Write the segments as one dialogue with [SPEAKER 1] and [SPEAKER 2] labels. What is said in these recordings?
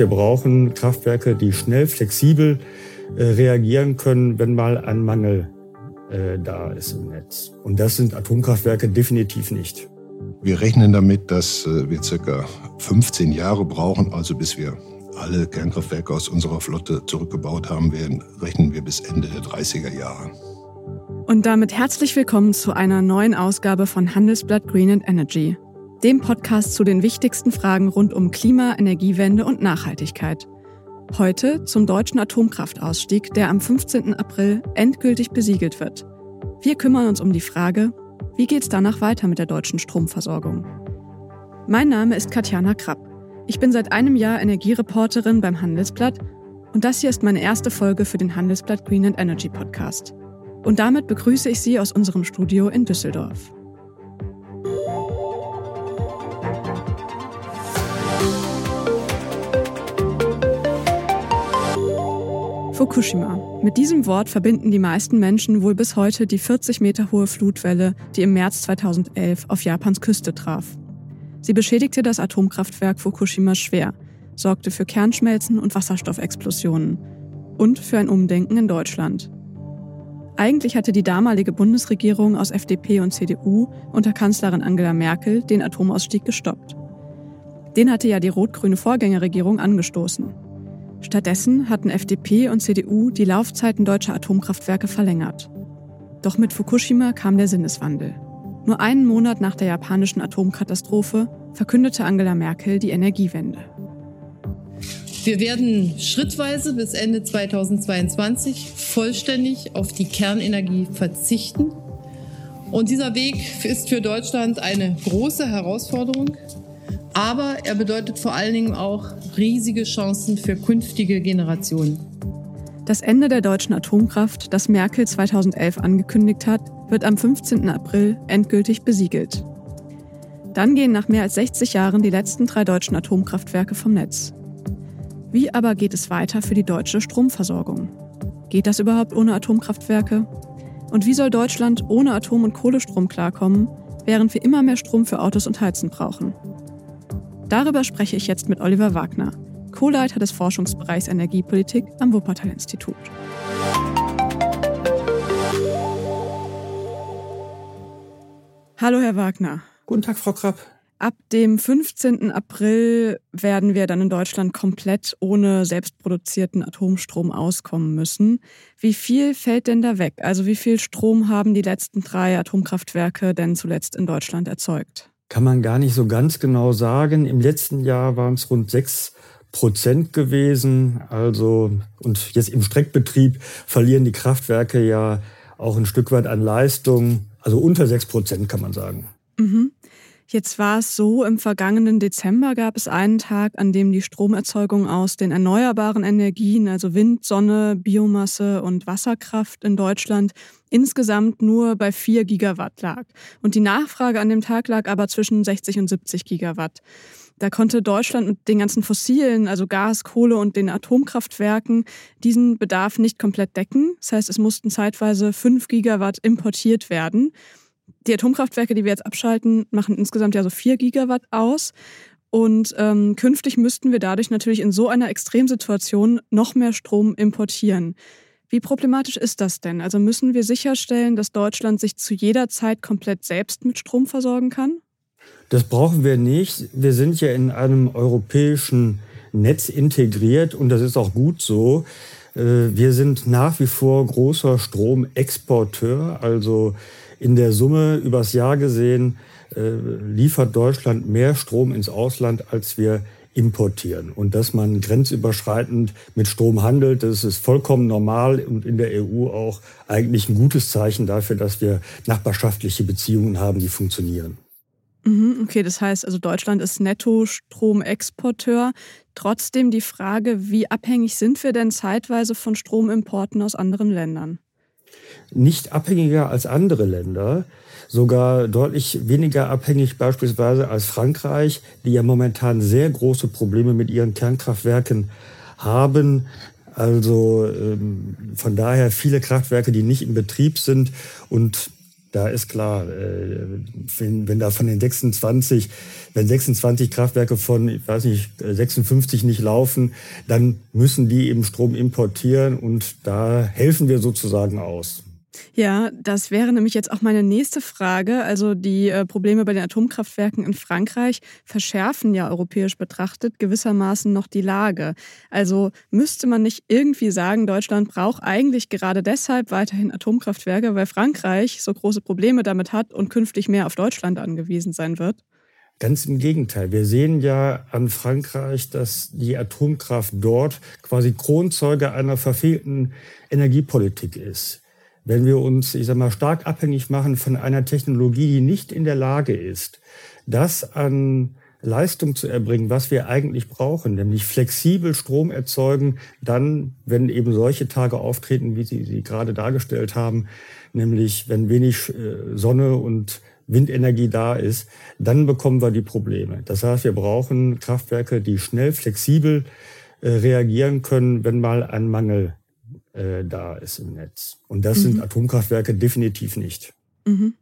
[SPEAKER 1] wir brauchen Kraftwerke, die schnell, flexibel äh, reagieren können, wenn mal ein Mangel äh, da ist im Netz. Und das sind Atomkraftwerke definitiv nicht.
[SPEAKER 2] Wir rechnen damit, dass äh, wir circa 15 Jahre brauchen, also bis wir alle Kernkraftwerke aus unserer Flotte zurückgebaut haben werden, rechnen wir bis Ende der 30er Jahre.
[SPEAKER 3] Und damit herzlich willkommen zu einer neuen Ausgabe von Handelsblatt Green and Energy, dem Podcast zu den wichtigsten Fragen rund um Klima, Energiewende und Nachhaltigkeit. Heute zum deutschen Atomkraftausstieg, der am 15. April endgültig besiegelt wird. Wir kümmern uns um die Frage, wie geht es danach weiter mit der deutschen Stromversorgung? Mein Name ist Katjana Krapp. Ich bin seit einem Jahr Energiereporterin beim Handelsblatt und das hier ist meine erste Folge für den Handelsblatt Green and Energy Podcast. Und damit begrüße ich Sie aus unserem Studio in Düsseldorf. Fukushima. Mit diesem Wort verbinden die meisten Menschen wohl bis heute die 40 Meter hohe Flutwelle, die im März 2011 auf Japans Küste traf. Sie beschädigte das Atomkraftwerk Fukushima schwer, sorgte für Kernschmelzen und Wasserstoffexplosionen und für ein Umdenken in Deutschland. Eigentlich hatte die damalige Bundesregierung aus FDP und CDU unter Kanzlerin Angela Merkel den Atomausstieg gestoppt. Den hatte ja die rot-grüne Vorgängerregierung angestoßen. Stattdessen hatten FDP und CDU die Laufzeiten deutscher Atomkraftwerke verlängert. Doch mit Fukushima kam der Sinneswandel. Nur einen Monat nach der japanischen Atomkatastrophe verkündete Angela Merkel die Energiewende.
[SPEAKER 4] Wir werden schrittweise bis Ende 2022 vollständig auf die Kernenergie verzichten. Und dieser Weg ist für Deutschland eine große Herausforderung. Aber er bedeutet vor allen Dingen auch riesige Chancen für künftige Generationen.
[SPEAKER 3] Das Ende der deutschen Atomkraft, das Merkel 2011 angekündigt hat, wird am 15. April endgültig besiegelt. Dann gehen nach mehr als 60 Jahren die letzten drei deutschen Atomkraftwerke vom Netz. Wie aber geht es weiter für die deutsche Stromversorgung? Geht das überhaupt ohne Atomkraftwerke? Und wie soll Deutschland ohne Atom- und Kohlestrom klarkommen, während wir immer mehr Strom für Autos und Heizen brauchen? Darüber spreche ich jetzt mit Oliver Wagner, Co-Leiter des Forschungsbereichs Energiepolitik am Wuppertal-Institut. Hallo, Herr Wagner.
[SPEAKER 1] Guten Tag, Frau Krapp.
[SPEAKER 3] Ab dem 15. April werden wir dann in Deutschland komplett ohne selbstproduzierten Atomstrom auskommen müssen. Wie viel fällt denn da weg? Also wie viel Strom haben die letzten drei Atomkraftwerke denn zuletzt in Deutschland erzeugt?
[SPEAKER 1] Kann man gar nicht so ganz genau sagen. Im letzten Jahr waren es rund sechs Prozent gewesen. Also, und jetzt im Streckbetrieb verlieren die Kraftwerke ja auch ein Stück weit an Leistung. Also unter sechs Prozent kann man sagen.
[SPEAKER 3] Mhm. Jetzt war es so, im vergangenen Dezember gab es einen Tag, an dem die Stromerzeugung aus den erneuerbaren Energien, also Wind, Sonne, Biomasse und Wasserkraft in Deutschland, insgesamt nur bei 4 Gigawatt lag. Und die Nachfrage an dem Tag lag aber zwischen 60 und 70 Gigawatt. Da konnte Deutschland mit den ganzen fossilen, also Gas, Kohle und den Atomkraftwerken, diesen Bedarf nicht komplett decken. Das heißt, es mussten zeitweise 5 Gigawatt importiert werden die Atomkraftwerke, die wir jetzt abschalten, machen insgesamt ja so 4 Gigawatt aus. Und ähm, künftig müssten wir dadurch natürlich in so einer Extremsituation noch mehr Strom importieren. Wie problematisch ist das denn? Also müssen wir sicherstellen, dass Deutschland sich zu jeder Zeit komplett selbst mit Strom versorgen kann?
[SPEAKER 1] Das brauchen wir nicht. Wir sind ja in einem europäischen Netz integriert und das ist auch gut so. Äh, wir sind nach wie vor großer Stromexporteur, also in der Summe übers Jahr gesehen äh, liefert Deutschland mehr Strom ins Ausland, als wir importieren. Und dass man grenzüberschreitend mit Strom handelt, das ist vollkommen normal und in der EU auch eigentlich ein gutes Zeichen dafür, dass wir nachbarschaftliche Beziehungen haben, die funktionieren.
[SPEAKER 3] Mhm, okay, das heißt also Deutschland ist Netto-Stromexporteur. Trotzdem die Frage, wie abhängig sind wir denn zeitweise von Stromimporten aus anderen Ländern?
[SPEAKER 1] nicht abhängiger als andere Länder, sogar deutlich weniger abhängig beispielsweise als Frankreich, die ja momentan sehr große Probleme mit ihren Kernkraftwerken haben. Also ähm, von daher viele Kraftwerke, die nicht in Betrieb sind und Da ist klar, äh, wenn, wenn da von den 26, wenn 26 Kraftwerke von, ich weiß nicht, 56 nicht laufen, dann müssen die eben Strom importieren und da helfen wir sozusagen aus.
[SPEAKER 3] Ja, das wäre nämlich jetzt auch meine nächste Frage. Also die äh, Probleme bei den Atomkraftwerken in Frankreich verschärfen ja europäisch betrachtet gewissermaßen noch die Lage. Also müsste man nicht irgendwie sagen, Deutschland braucht eigentlich gerade deshalb weiterhin Atomkraftwerke, weil Frankreich so große Probleme damit hat und künftig mehr auf Deutschland angewiesen sein wird?
[SPEAKER 1] Ganz im Gegenteil. Wir sehen ja an Frankreich, dass die Atomkraft dort quasi Kronzeuge einer verfehlten Energiepolitik ist wenn wir uns, ich sag mal, stark abhängig machen von einer Technologie, die nicht in der Lage ist, das an Leistung zu erbringen, was wir eigentlich brauchen, nämlich flexibel Strom erzeugen, dann, wenn eben solche Tage auftreten, wie Sie sie gerade dargestellt haben, nämlich wenn wenig äh, Sonne und Windenergie da ist, dann bekommen wir die Probleme. Das heißt, wir brauchen Kraftwerke, die schnell, flexibel äh, reagieren können, wenn mal ein Mangel äh, da ist im Netz. Und das mhm. sind Atomkraftwerke definitiv nicht.
[SPEAKER 3] Mhm.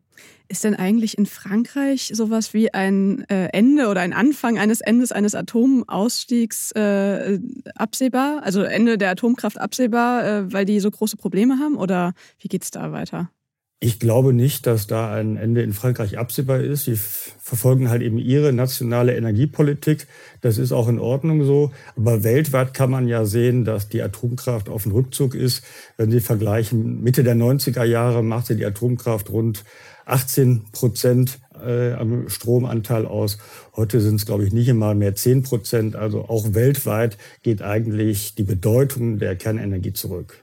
[SPEAKER 3] Ist denn eigentlich in Frankreich sowas wie ein äh, Ende oder ein Anfang eines Endes eines Atomausstiegs äh, absehbar? Also Ende der Atomkraft absehbar, äh, weil die so große Probleme haben? Oder wie geht es da weiter?
[SPEAKER 1] Ich glaube nicht, dass da ein Ende in Frankreich absehbar ist. Sie verfolgen halt eben ihre nationale Energiepolitik. Das ist auch in Ordnung so. Aber weltweit kann man ja sehen, dass die Atomkraft auf dem Rückzug ist. Wenn Sie vergleichen, Mitte der 90er Jahre machte die Atomkraft rund 18 Prozent äh, am Stromanteil aus. Heute sind es, glaube ich, nicht einmal mehr 10 Prozent. Also auch weltweit geht eigentlich die Bedeutung der Kernenergie zurück.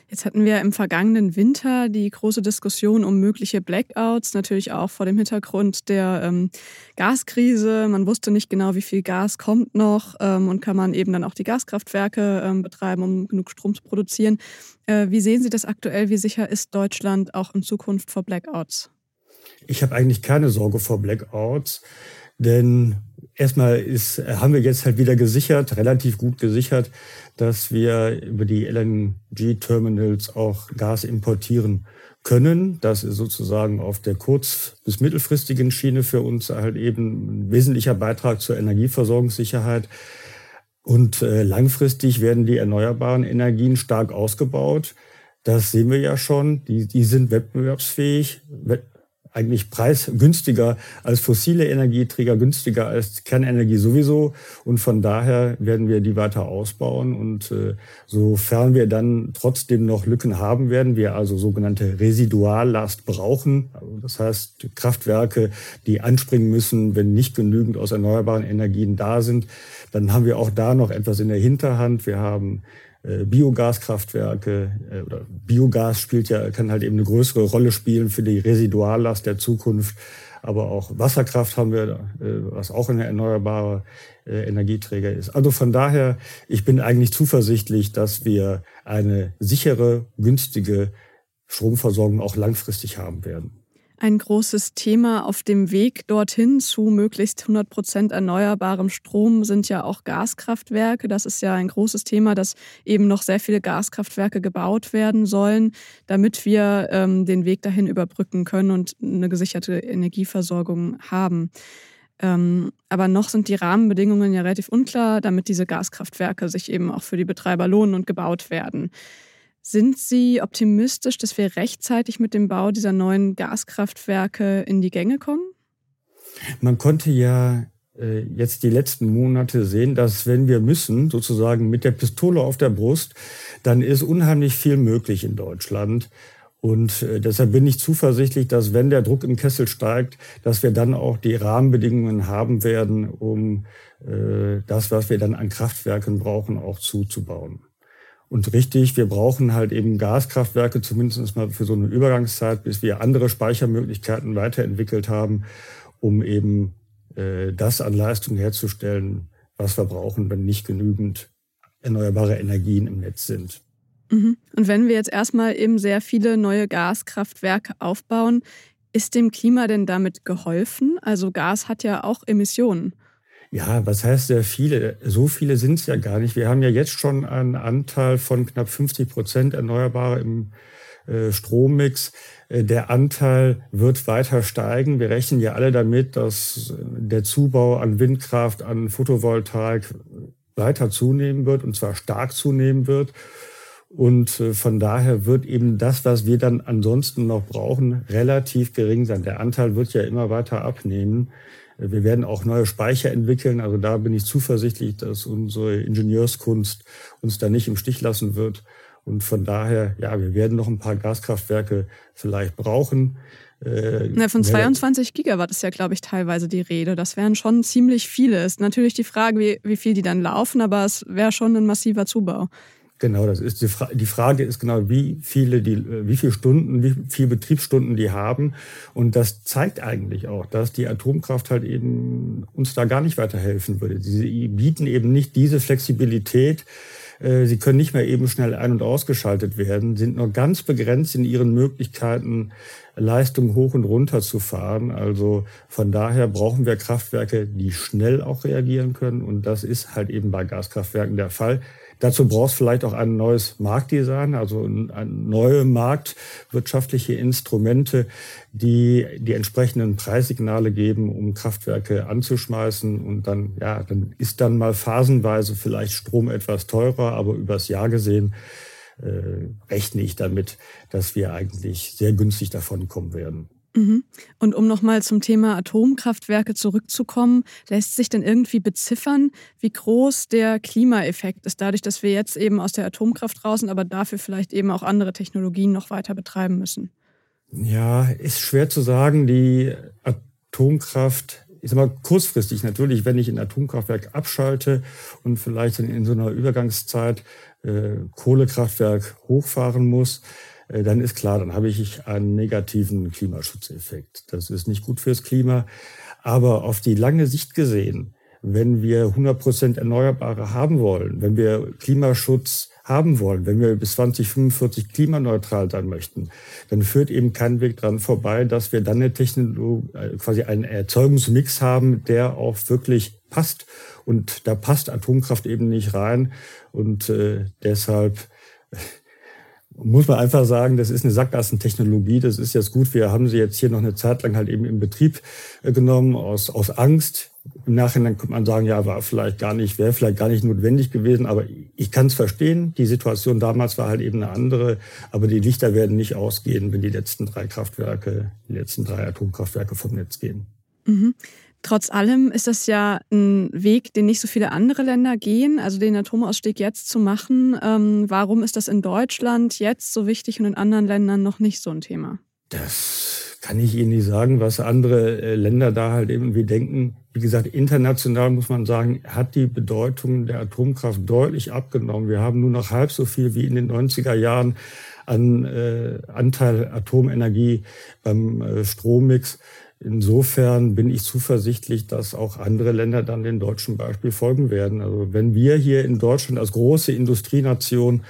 [SPEAKER 3] Jetzt hatten wir im vergangenen Winter die große Diskussion um mögliche Blackouts, natürlich auch vor dem Hintergrund der ähm, Gaskrise. Man wusste nicht genau, wie viel Gas kommt noch ähm, und kann man eben dann auch die Gaskraftwerke ähm, betreiben, um genug Strom zu produzieren. Äh, wie sehen Sie das aktuell? Wie sicher ist Deutschland auch in Zukunft vor Blackouts?
[SPEAKER 1] Ich habe eigentlich keine Sorge vor Blackouts, denn erstmal ist, haben wir jetzt halt wieder gesichert, relativ gut gesichert, dass wir über die LNG-Terminals auch Gas importieren können. Das ist sozusagen auf der kurz- bis mittelfristigen Schiene für uns halt eben ein wesentlicher Beitrag zur Energieversorgungssicherheit. Und äh, langfristig werden die erneuerbaren Energien stark ausgebaut. Das sehen wir ja schon. Die, die sind wettbewerbsfähig, eigentlich preisgünstiger als fossile Energieträger, günstiger als Kernenergie sowieso. Und von daher werden wir die weiter ausbauen. Und äh, sofern wir dann trotzdem noch Lücken haben werden, wir also sogenannte Residuallast brauchen, also das heißt Kraftwerke, die anspringen müssen, wenn nicht genügend aus erneuerbaren Energien da sind, dann haben wir auch da noch etwas in der Hinterhand. Wir haben Biogaskraftwerke äh, oder Biogas spielt ja, kann halt eben eine größere Rolle spielen für die Residuallast der Zukunft. Aber auch Wasserkraft haben wir, äh, was auch eine erneuerbare Energieträger ist. Also von daher, ich bin eigentlich zuversichtlich, dass wir eine sichere, günstige Stromversorgung auch langfristig haben werden.
[SPEAKER 3] Ein großes Thema auf dem Weg dorthin zu möglichst 100 Prozent erneuerbarem Strom sind ja auch Gaskraftwerke. Das ist ja ein großes Thema, dass eben noch sehr viele Gaskraftwerke gebaut werden sollen, damit wir ähm, den Weg dahin überbrücken können und eine gesicherte Energieversorgung haben. Ähm, aber noch sind die Rahmenbedingungen ja relativ unklar, damit diese Gaskraftwerke sich eben auch für die Betreiber lohnen und gebaut werden. Sind Sie optimistisch, dass wir rechtzeitig mit dem Bau dieser neuen Gaskraftwerke in die Gänge kommen?
[SPEAKER 1] Man konnte ja äh, jetzt die letzten Monate sehen, dass wenn wir müssen, sozusagen mit der Pistole auf der Brust, dann ist unheimlich viel möglich in Deutschland. Und äh, deshalb bin ich zuversichtlich, dass wenn der Druck im Kessel steigt, dass wir dann auch die Rahmenbedingungen haben werden, um äh, das, was wir dann an Kraftwerken brauchen, auch zuzubauen. Und richtig, wir brauchen halt eben Gaskraftwerke, zumindest mal für so eine Übergangszeit, bis wir andere Speichermöglichkeiten weiterentwickelt haben, um eben äh, das an Leistung herzustellen, was wir brauchen, wenn nicht genügend erneuerbare Energien im Netz sind.
[SPEAKER 3] Mhm. Und wenn wir jetzt erstmal eben sehr viele neue Gaskraftwerke aufbauen, ist dem Klima denn damit geholfen? Also Gas hat ja auch Emissionen.
[SPEAKER 1] Ja, was heißt sehr viele? So viele sind es ja gar nicht. Wir haben ja jetzt schon einen Anteil von knapp 50 Prozent Erneuerbare im äh, Strommix. Äh, der Anteil wird weiter steigen. Wir rechnen ja alle damit, dass der Zubau an Windkraft, an Photovoltaik weiter zunehmen wird und zwar stark zunehmen wird. Und äh, von daher wird eben das, was wir dann ansonsten noch brauchen, relativ gering sein. Der Anteil wird ja immer weiter abnehmen. Wir werden auch neue Speicher entwickeln. Also da bin ich zuversichtlich, dass unsere Ingenieurskunst uns da nicht im Stich lassen wird. Und von daher, ja, wir werden noch ein paar Gaskraftwerke vielleicht brauchen.
[SPEAKER 3] Äh, Na, von 22 Gigawatt ist ja, glaube ich, teilweise die Rede. Das wären schon ziemlich viele. Ist natürlich die Frage, wie, wie viel die dann laufen, aber es wäre schon ein massiver Zubau.
[SPEAKER 1] Genau, das ist die, Fra die Frage ist genau, wie viele die, wie viele Stunden, wie viele Betriebsstunden die haben. Und das zeigt eigentlich auch, dass die Atomkraft halt eben uns da gar nicht weiterhelfen würde. Sie bieten eben nicht diese Flexibilität. Äh, sie können nicht mehr eben schnell ein- und ausgeschaltet werden, sind nur ganz begrenzt in ihren Möglichkeiten, Leistung hoch und runter zu fahren. Also von daher brauchen wir Kraftwerke, die schnell auch reagieren können. Und das ist halt eben bei Gaskraftwerken der Fall. Dazu brauchst vielleicht auch ein neues Marktdesign, also neue marktwirtschaftliche Instrumente, die die entsprechenden Preissignale geben, um Kraftwerke anzuschmeißen. Und dann, ja, dann ist dann mal phasenweise vielleicht Strom etwas teurer, aber übers Jahr gesehen äh, rechne ich damit, dass wir eigentlich sehr günstig davon kommen werden.
[SPEAKER 3] Mhm. Und um nochmal zum Thema Atomkraftwerke zurückzukommen, lässt sich denn irgendwie beziffern, wie groß der Klimaeffekt ist, dadurch, dass wir jetzt eben aus der Atomkraft raus aber dafür vielleicht eben auch andere Technologien noch weiter betreiben müssen?
[SPEAKER 1] Ja, ist schwer zu sagen. Die Atomkraft ich sag mal, kurzfristig natürlich, wenn ich ein Atomkraftwerk abschalte und vielleicht in, so einer Übergangszeit äh, Kohlekraftwerk hochfahren muss, dann ist klar, dann habe ich einen negativen Klimaschutzeffekt. Das ist nicht gut fürs Klima. Aber auf die lange Sicht gesehen, wenn wir 100 Prozent Erneuerbare haben wollen, wenn wir Klimaschutz haben wollen, wenn wir bis 2045 klimaneutral sein möchten, dann führt eben kein Weg dran vorbei, dass wir dann eine Technologie, äh, quasi einen Erzeugungsmix haben, der auch wirklich passt. Und da passt Atomkraft eben nicht rein. Und äh, deshalb muss man einfach sagen, das ist eine Sackgassentechnologie. Das ist jetzt gut. Wir haben sie jetzt hier noch eine Zeit lang halt eben in Betrieb äh, genommen aus, aus Angst. Im Nachhinein könnte man sagen, ja, war vielleicht gar nicht, wäre vielleicht gar nicht notwendig gewesen. Aber ich kann es verstehen. Die Situation damals war halt eben eine andere. Aber die Lichter werden nicht ausgehen, wenn die letzten drei Kraftwerke, die letzten drei Atomkraftwerke vom Netz gehen.
[SPEAKER 3] Mhm. Trotz allem ist das ja ein Weg, den nicht so viele andere Länder gehen, also den Atomausstieg jetzt zu machen. Ähm, warum ist das in Deutschland jetzt so wichtig und in anderen Ländern noch nicht so ein Thema?
[SPEAKER 1] Das kann ich Ihnen nicht sagen, was andere äh, Länder da halt irgendwie denken. Wie gesagt, international muss man sagen, hat die Bedeutung der Atomkraft deutlich abgenommen. Wir haben nur noch halb so viel wie in den 90er Jahren an äh, Anteil Atomenergie beim äh, Strommix. Insofern bin ich zuversichtlich, dass auch andere Länder dann dem deutschen Beispiel folgen werden. Also wenn wir hier in Deutschland als große Industrienation,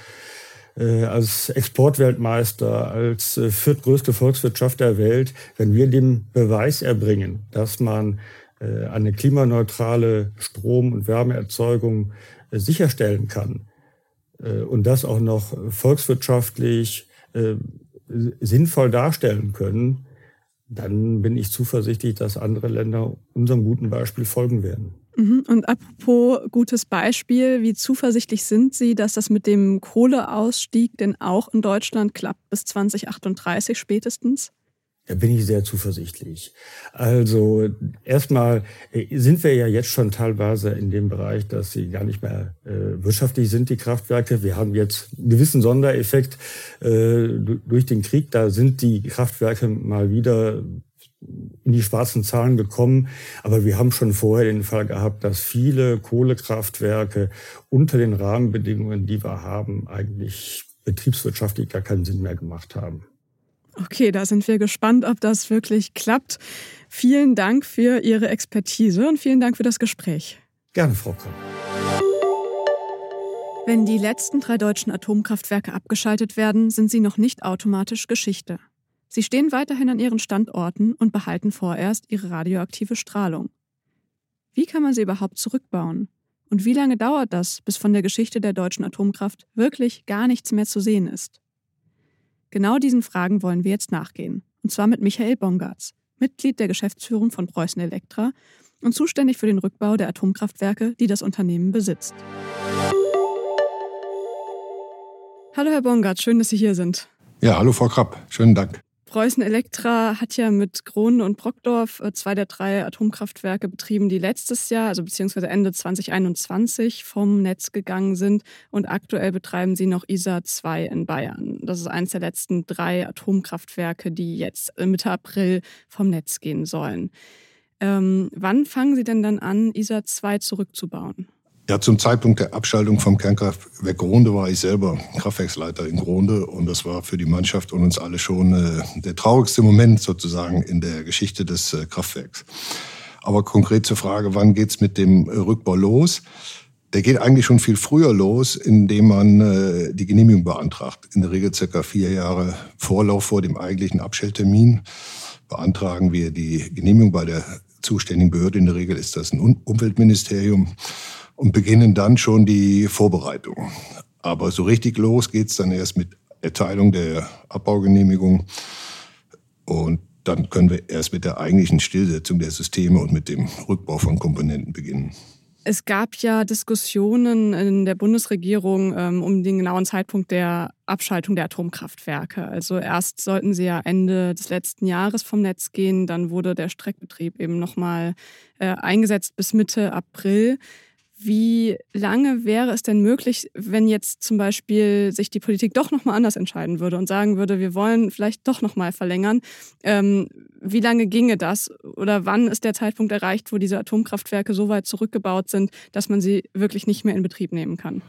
[SPEAKER 1] äh, als Exportweltmeister, als äh, viertgrößte Volkswirtschaft der Welt, wenn wir den Beweis erbringen, dass man äh, eine klimaneutrale Strom- und Wärmeerzeugung äh, sicherstellen kann äh, und das auch noch volkswirtschaftlich äh, sinnvoll darstellen können, dann bin ich zuversichtlich, dass andere Länder unserem guten Beispiel folgen werden.
[SPEAKER 3] Mhm. Und apropos gutes Beispiel, wie zuversichtlich sind Sie, dass das mit dem Kohleausstieg denn auch in Deutschland klappt bis 2038 spätestens?
[SPEAKER 1] Da bin ich sehr zuversichtlich. Also erstmal äh, sind wir ja jetzt schon teilweise in dem Bereich, dass sie gar nicht mehr äh, wirtschaftlich sind, die Kraftwerke. Wir haben jetzt einen gewissen Sondereffekt äh, durch den Krieg. Da sind die Kraftwerke mal wieder in die schwarzen Zahlen gekommen. Aber wir haben schon vorher den Fall gehabt, dass viele Kohlekraftwerke unter den Rahmenbedingungen, die wir haben, eigentlich betriebswirtschaftlich gar keinen Sinn mehr gemacht haben.
[SPEAKER 3] Okay, da sind wir gespannt, ob das wirklich klappt. Vielen Dank für Ihre Expertise und vielen Dank für das Gespräch.
[SPEAKER 1] Gerne, Frau Kramm.
[SPEAKER 3] Wenn die letzten drei deutschen Atomkraftwerke abgeschaltet werden, sind sie noch nicht automatisch Geschichte. Sie stehen weiterhin an ihren Standorten und behalten vorerst ihre radioaktive Strahlung. Wie kann man sie überhaupt zurückbauen? Und wie lange dauert das, bis von der Geschichte der deutschen Atomkraft wirklich gar nichts mehr zu sehen ist? Genau diesen Fragen wollen wir jetzt nachgehen. Und zwar mit Michael Bongartz, Mitglied der Geschäftsführung von Preußen Elektra und zuständig für den Rückbau der Atomkraftwerke, die das Unternehmen besitzt. Hallo Herr Bongartz, schön, dass Sie hier sind.
[SPEAKER 2] Ja, hallo Frau Krapp, schönen Dank.
[SPEAKER 3] Preußen Elektra hat ja mit Kronen und Brockdorf äh, zwei der drei Atomkraftwerke betrieben, die letztes Jahr, also beziehungsweise Ende 2021 vom Netz gegangen sind. Und aktuell betreiben sie noch ISA 2 in Bayern. Das ist eines der letzten drei Atomkraftwerke, die jetzt Mitte April vom Netz gehen sollen. Ähm, wann fangen Sie denn dann an, ISA 2 zurückzubauen?
[SPEAKER 2] Ja, zum Zeitpunkt der Abschaltung vom Kernkraftwerk Gronde war ich selber Kraftwerksleiter in Gronde und das war für die Mannschaft und uns alle schon äh, der traurigste Moment sozusagen in der Geschichte des äh, Kraftwerks. Aber konkret zur Frage, wann geht's mit dem äh, Rückbau los? Der geht eigentlich schon viel früher los, indem man äh, die Genehmigung beantragt. In der Regel circa vier Jahre Vorlauf vor dem eigentlichen Abstelltermin beantragen wir die Genehmigung bei der zuständigen Behörde. In der Regel ist das ein Umweltministerium und beginnen dann schon die Vorbereitungen. Aber so richtig los geht's dann erst mit Erteilung der Abbaugenehmigung und dann können wir erst mit der eigentlichen Stillsetzung der Systeme und mit dem Rückbau von Komponenten beginnen.
[SPEAKER 3] Es gab ja Diskussionen in der Bundesregierung ähm, um den genauen Zeitpunkt der Abschaltung der Atomkraftwerke. Also erst sollten sie ja Ende des letzten Jahres vom Netz gehen, dann wurde der Streckbetrieb eben nochmal äh, eingesetzt bis Mitte April. Wie lange wäre es denn möglich, wenn jetzt zum Beispiel sich die Politik doch nochmal anders entscheiden würde und sagen würde, wir wollen vielleicht doch nochmal verlängern? Ähm, wie lange ginge das? Oder wann ist der Zeitpunkt erreicht, wo diese Atomkraftwerke so weit zurückgebaut sind, dass man sie wirklich nicht mehr in Betrieb nehmen kann?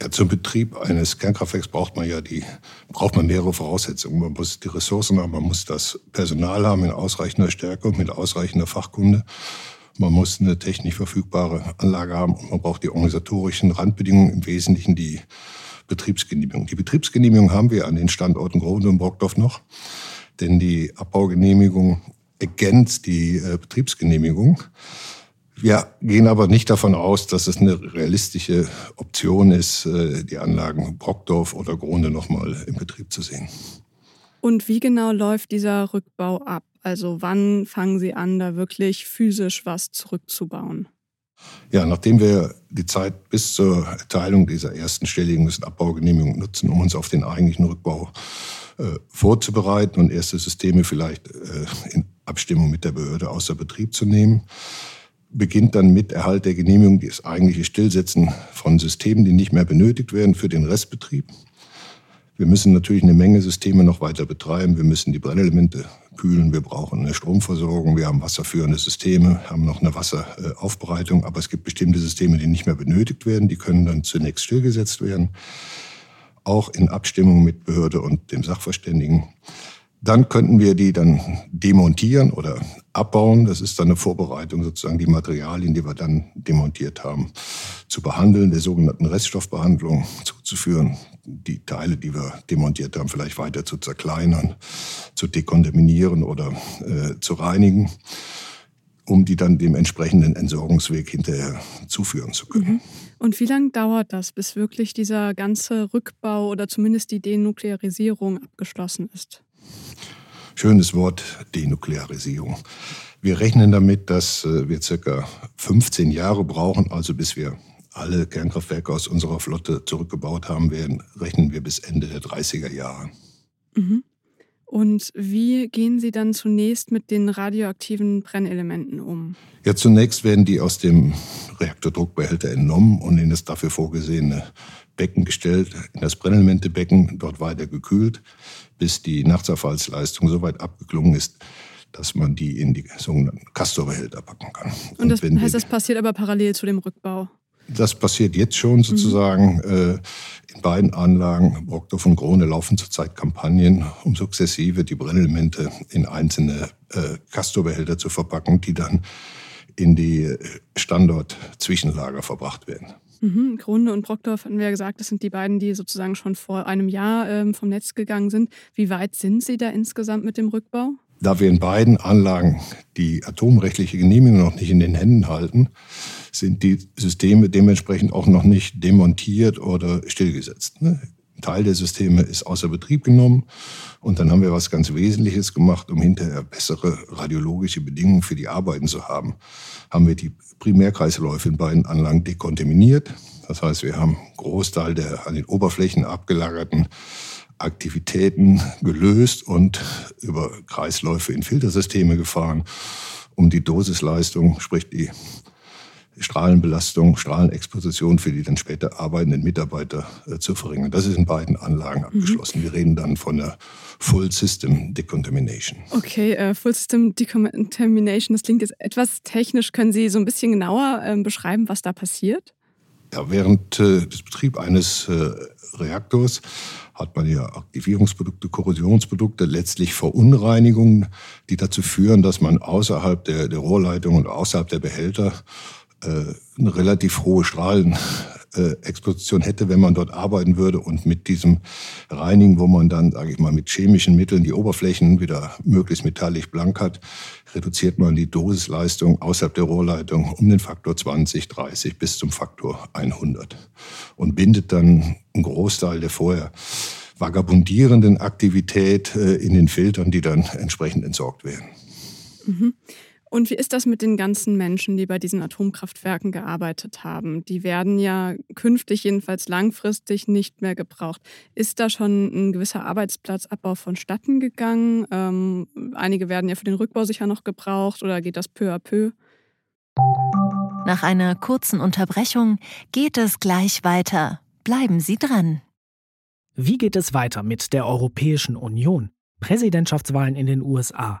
[SPEAKER 2] Ja, zum Betrieb eines Kernkraftwerks braucht man ja die, braucht man mehrere Voraussetzungen. Man muss die Ressourcen haben, man muss das Personal haben in ausreichender Stärke und mit ausreichender Fachkunde. Man muss eine technisch verfügbare Anlage haben und man braucht die organisatorischen Randbedingungen, im Wesentlichen die Betriebsgenehmigung. Die Betriebsgenehmigung haben wir an den Standorten Gronde und Brockdorf noch, denn die Abbaugenehmigung ergänzt die äh, Betriebsgenehmigung. Wir gehen aber nicht davon aus, dass es eine realistische Option ist, äh, die Anlagen Brockdorf oder Gronde nochmal in Betrieb zu sehen.
[SPEAKER 3] Und wie genau läuft dieser Rückbau ab? Also wann fangen Sie an, da wirklich physisch was zurückzubauen?
[SPEAKER 2] Ja, nachdem wir die Zeit bis zur Erteilung dieser ersten stelligen Abbaugenehmigung nutzen, um uns auf den eigentlichen Rückbau äh, vorzubereiten und erste Systeme vielleicht äh, in Abstimmung mit der Behörde außer Betrieb zu nehmen, beginnt dann mit Erhalt der Genehmigung das eigentliche Stillsetzen von Systemen, die nicht mehr benötigt werden für den Restbetrieb. Wir müssen natürlich eine Menge Systeme noch weiter betreiben. Wir müssen die Brennelemente kühlen. Wir brauchen eine Stromversorgung. Wir haben wasserführende Systeme, haben noch eine Wasseraufbereitung. Aber es gibt bestimmte Systeme, die nicht mehr benötigt werden. Die können dann zunächst stillgesetzt werden. Auch in Abstimmung mit Behörde und dem Sachverständigen. Dann könnten wir die dann demontieren oder abbauen. Das ist dann eine Vorbereitung, sozusagen die Materialien, die wir dann demontiert haben, zu behandeln, der sogenannten Reststoffbehandlung zuzuführen, die Teile, die wir demontiert haben, vielleicht weiter zu zerkleinern, zu dekontaminieren oder äh, zu reinigen, um die dann dem entsprechenden Entsorgungsweg hinterher zuführen zu können. Mhm.
[SPEAKER 3] Und wie lange dauert das, bis wirklich dieser ganze Rückbau oder zumindest die Denuklearisierung abgeschlossen ist?
[SPEAKER 2] Schönes Wort, Denuklearisierung. Wir rechnen damit, dass äh, wir circa 15 Jahre brauchen, also bis wir alle Kernkraftwerke aus unserer Flotte zurückgebaut haben werden, rechnen wir bis Ende der 30er Jahre.
[SPEAKER 3] Mhm. Und wie gehen Sie dann zunächst mit den radioaktiven Brennelementen um?
[SPEAKER 2] Ja, zunächst werden die aus dem Reaktordruckbehälter entnommen und in das dafür vorgesehene Becken gestellt, in das Brennelementebecken, dort weiter gekühlt, bis die Nachtzerfallsleistung so weit abgeklungen ist, dass man die in die sogenannten Castor-Behälter packen kann.
[SPEAKER 3] Und, und das heißt, das passiert aber parallel zu dem Rückbau?
[SPEAKER 2] Das passiert jetzt schon sozusagen. Mhm. in beiden Anlagen, Brockdorf und Krone, laufen zurzeit Kampagnen, um sukzessive die Brennelemente in einzelne äh, Castor-Behälter zu verpacken, die dann in die Standort-Zwischenlager verbracht werden.
[SPEAKER 3] Mhm, Grunde und Brockdorf hatten wir ja gesagt, das sind die beiden, die sozusagen schon vor einem Jahr ähm, vom Netz gegangen sind. Wie weit sind Sie da insgesamt mit dem Rückbau?
[SPEAKER 2] Da wir in beiden Anlagen die atomrechtliche Genehmigung noch nicht in den Händen halten, sind die Systeme dementsprechend auch noch nicht demontiert oder stillgesetzt. Ne? Ein Teil der Systeme ist außer Betrieb genommen und dann haben wir was ganz Wesentliches gemacht, um hinterher bessere radiologische Bedingungen für die Arbeiten zu haben. Haben wir die Primärkreisläufe in beiden Anlagen dekontaminiert. Das heißt, wir haben einen Großteil der an den Oberflächen abgelagerten Aktivitäten gelöst und über Kreisläufe in Filtersysteme gefahren, um die Dosisleistung, sprich die Strahlenbelastung, Strahlenexposition für die dann später arbeitenden Mitarbeiter äh, zu verringern. Das ist in beiden Anlagen mhm. abgeschlossen. Mhm. Wir reden dann von der Full System Decontamination.
[SPEAKER 3] Okay, äh, Full System Decontamination, das klingt jetzt etwas technisch. Können Sie so ein bisschen genauer äh, beschreiben, was da passiert?
[SPEAKER 2] Ja, während äh, des Betriebs eines äh, Reaktors hat man ja Aktivierungsprodukte, Korrosionsprodukte, letztlich Verunreinigungen, die dazu führen, dass man außerhalb der, der Rohrleitung und außerhalb der Behälter eine relativ hohe Strahlenexposition hätte, wenn man dort arbeiten würde und mit diesem Reinigen, wo man dann, sage ich mal, mit chemischen Mitteln die Oberflächen wieder möglichst metallisch blank hat, reduziert man die Dosisleistung außerhalb der Rohrleitung um den Faktor 20, 30 bis zum Faktor 100 und bindet dann einen Großteil der vorher vagabundierenden Aktivität äh, in den Filtern, die dann entsprechend entsorgt werden.
[SPEAKER 3] Mhm. Und wie ist das mit den ganzen Menschen, die bei diesen Atomkraftwerken gearbeitet haben? Die werden ja künftig, jedenfalls langfristig, nicht mehr gebraucht. Ist da schon ein gewisser Arbeitsplatzabbau vonstatten gegangen? Ähm, einige werden ja für den Rückbau sicher noch gebraucht oder geht das peu à peu?
[SPEAKER 5] Nach einer kurzen Unterbrechung geht es gleich weiter. Bleiben Sie dran.
[SPEAKER 6] Wie geht es weiter mit der Europäischen Union? Präsidentschaftswahlen in den USA.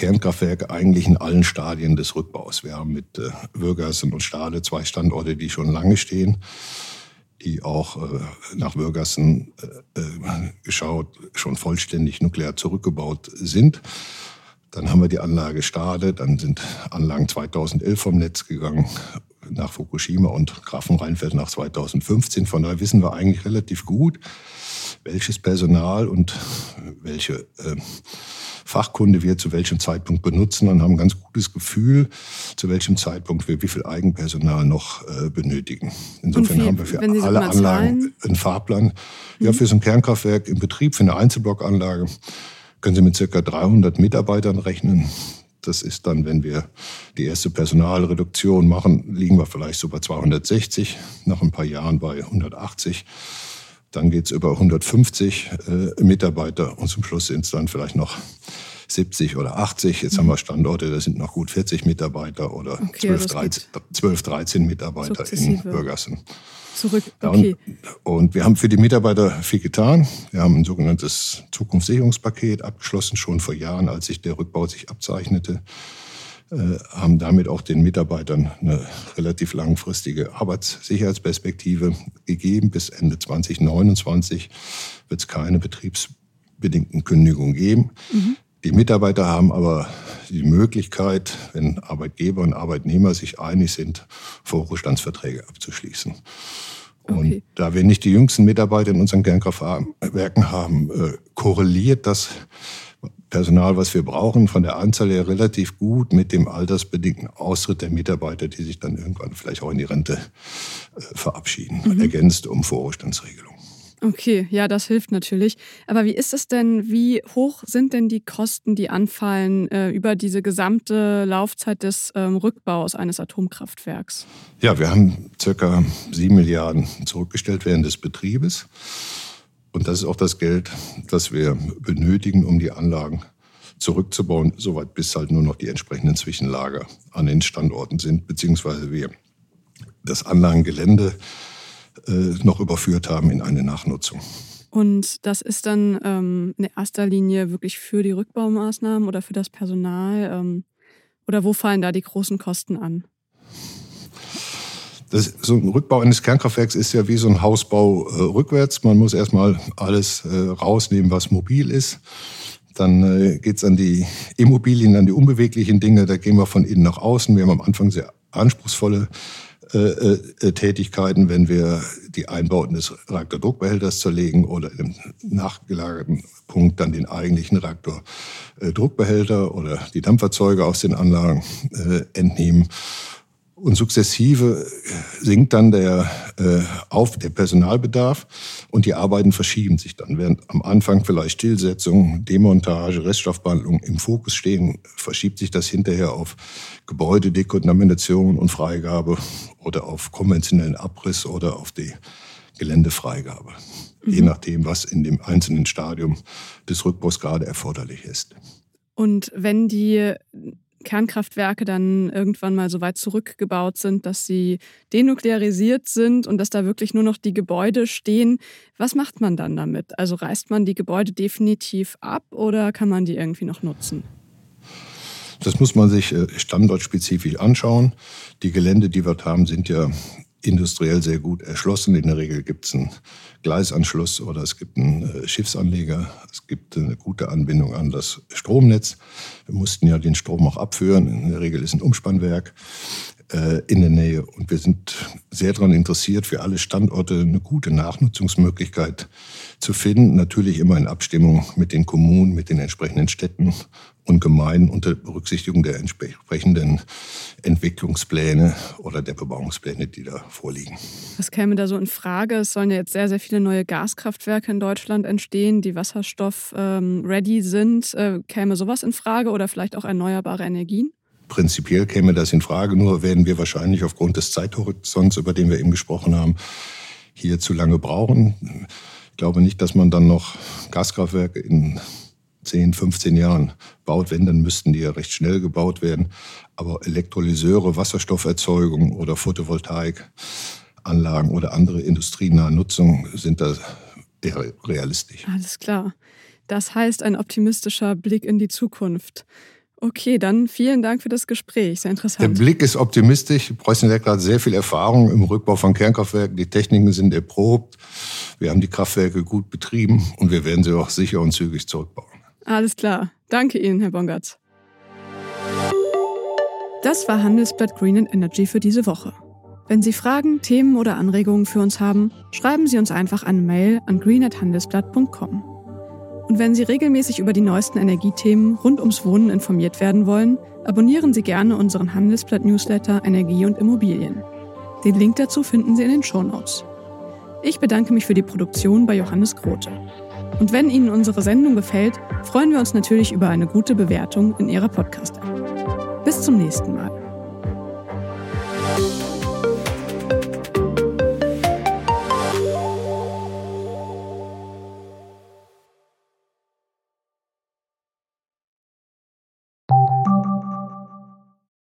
[SPEAKER 2] Kernkraftwerke eigentlich in allen Stadien des Rückbaus. Wir haben mit äh, Würgassen und Stade zwei Standorte, die schon lange stehen, die auch äh, nach Würgassen äh, äh, geschaut schon vollständig nuklear zurückgebaut sind. Dann haben wir die Anlage Stade, dann sind Anlagen 2011 vom Netz gegangen nach Fukushima und Grafenrheinfeld nach 2015. Von daher wissen wir eigentlich relativ gut, welches Personal und welche äh, Fachkunde wir zu welchem Zeitpunkt benutzen und haben ein ganz gutes Gefühl, zu welchem Zeitpunkt wir wie viel Eigenpersonal noch äh, benötigen. Insofern
[SPEAKER 3] wie,
[SPEAKER 2] haben wir für alle Anlagen zahlen? einen Fahrplan. Mhm. Ja, für so ein Kernkraftwerk im Betrieb, für eine Einzelblockanlage können Sie mit circa 300 Mitarbeitern rechnen. Das ist dann, wenn wir die erste Personalreduktion machen, liegen wir vielleicht so bei 260, nach ein paar Jahren bei 180. Dann geht's über 150 äh, Mitarbeiter und zum Schluss sind es dann vielleicht noch 70 oder 80. Jetzt mhm. haben wir Standorte, da sind noch gut 40 Mitarbeiter oder okay, 12, 13, 12, 13 Mitarbeiter in Bürgersen.
[SPEAKER 3] Zurück, okay.
[SPEAKER 2] Und, und, wir haben für die Mitarbeiter viel getan. Wir haben ein sogenanntes Zukunftssicherungspaket abgeschlossen, schon vor Jahren, als sich der Rückbau sich abzeichnete. Äh, haben damit auch den Mitarbeitern eine relativ langfristige Arbeitssicherheitsperspektive gegeben. Bis Ende 2029 wird es keine betriebsbedingten Kündigungen geben. Mhm. Die Mitarbeiter haben aber die Möglichkeit, wenn Arbeitgeber und Arbeitnehmer sich einig sind, Vorruhestandsverträge abzuschließen. Und okay. da wir nicht die jüngsten Mitarbeiter in unseren Kernkraftwerken haben, äh, korreliert das Personal, was wir brauchen, von der Anzahl her relativ gut mit dem altersbedingten Austritt der Mitarbeiter, die sich dann irgendwann vielleicht auch in die Rente äh, verabschieden, mhm. ergänzt um Vorruhestandsregelungen.
[SPEAKER 3] Okay, ja, das hilft natürlich. Aber wie ist es denn, wie hoch sind denn die Kosten, die anfallen äh, über diese gesamte Laufzeit des ähm, Rückbaus eines Atomkraftwerks?
[SPEAKER 2] Ja, wir haben circa sieben Milliarden zurückgestellt während des Betriebes. Und das ist auch das Geld, das wir benötigen, um die Anlagen zurückzubauen, soweit bis halt nur noch die entsprechenden Zwischenlager an den Standorten sind, beziehungsweise wir das Anlagengelände äh, noch überführt haben in eine Nachnutzung.
[SPEAKER 3] Und das ist dann ähm, in erster Linie wirklich für die Rückbaumaßnahmen oder für das Personal? Ähm, oder wo fallen da die großen Kosten an?
[SPEAKER 2] Das, so ein Rückbau eines Kernkraftwerks ist ja wie so ein Hausbau äh, rückwärts. Man muss erstmal alles äh, rausnehmen, was mobil ist. Dann äh, geht's an die Immobilien, an die unbeweglichen Dinge. Da gehen wir von innen nach außen. Wir haben am Anfang sehr anspruchsvolle äh, äh, Tätigkeiten, wenn wir die Einbauten des Reaktordruckbehälters zerlegen oder im nachgelagerten Punkt dann den eigentlichen Reaktordruckbehälter oder die Dampferzeuge aus den Anlagen äh, entnehmen. Und sukzessive sinkt dann der, äh, auf der Personalbedarf und die Arbeiten verschieben sich dann. Während am Anfang vielleicht Stillsetzung, Demontage, Reststoffbehandlung im Fokus stehen, verschiebt sich das hinterher auf Gebäudedekontamination und Freigabe oder auf konventionellen Abriss oder auf die Geländefreigabe. Mhm. Je nachdem, was in dem einzelnen Stadium des Rückbaus gerade erforderlich ist.
[SPEAKER 3] Und wenn die Kernkraftwerke dann irgendwann mal so weit zurückgebaut sind, dass sie denuklearisiert sind und dass da wirklich nur noch die Gebäude stehen. Was macht man dann damit? Also reißt man die Gebäude definitiv ab oder kann man die irgendwie noch nutzen?
[SPEAKER 2] Das muss man sich äh, standortspezifisch anschauen. Die Gelände, die wir haben, sind ja industriell sehr gut erschlossen. In der Regel gibt es einen Gleisanschluss oder es gibt einen äh, Schiffsanleger. Es gibt eine gute Anbindung an das Stromnetz. Wir mussten ja den Strom auch abführen. In der Regel ist ein Umspannwerk in der Nähe. Und wir sind sehr daran interessiert, für alle Standorte eine gute Nachnutzungsmöglichkeit zu finden. Natürlich immer in Abstimmung mit den Kommunen, mit den entsprechenden Städten und Gemeinden unter Berücksichtigung der entsprechenden Entwicklungspläne oder der Bebauungspläne, die da vorliegen.
[SPEAKER 3] Was käme da so in Frage? Es sollen ja jetzt sehr, sehr viele neue Gaskraftwerke in Deutschland entstehen, die wasserstoff-ready ähm, sind. Äh, käme sowas in Frage oder vielleicht auch erneuerbare Energien?
[SPEAKER 2] Prinzipiell käme das in Frage, nur werden wir wahrscheinlich aufgrund des Zeithorizonts, über den wir eben gesprochen haben, hier zu lange brauchen. Ich glaube nicht, dass man dann noch Gaskraftwerke in 10, 15 Jahren baut. Wenn, dann müssten die ja recht schnell gebaut werden. Aber Elektrolyseure, Wasserstofferzeugung oder Photovoltaikanlagen oder andere industrienahe Nutzung sind da eher realistisch.
[SPEAKER 3] Alles klar. Das heißt ein optimistischer Blick in die Zukunft. Okay, dann vielen Dank für das Gespräch. Sehr interessant.
[SPEAKER 2] Der Blick ist optimistisch. Preußen hat sehr viel Erfahrung im Rückbau von Kernkraftwerken. Die Techniken sind erprobt. Wir haben die Kraftwerke gut betrieben und wir werden sie auch sicher und zügig zurückbauen.
[SPEAKER 3] Alles klar. Danke Ihnen, Herr Bongatz. Das war Handelsblatt Green and Energy für diese Woche. Wenn Sie Fragen, Themen oder Anregungen für uns haben, schreiben Sie uns einfach eine Mail an green@handelsblatt.com. Und wenn Sie regelmäßig über die neuesten Energiethemen rund ums Wohnen informiert werden wollen, abonnieren Sie gerne unseren Handelsblatt-Newsletter Energie und Immobilien. Den Link dazu finden Sie in den Shownotes. Ich bedanke mich für die Produktion bei Johannes Grote. Und wenn Ihnen unsere Sendung gefällt, freuen wir uns natürlich über eine gute Bewertung in Ihrer Podcast-App. Bis zum nächsten Mal.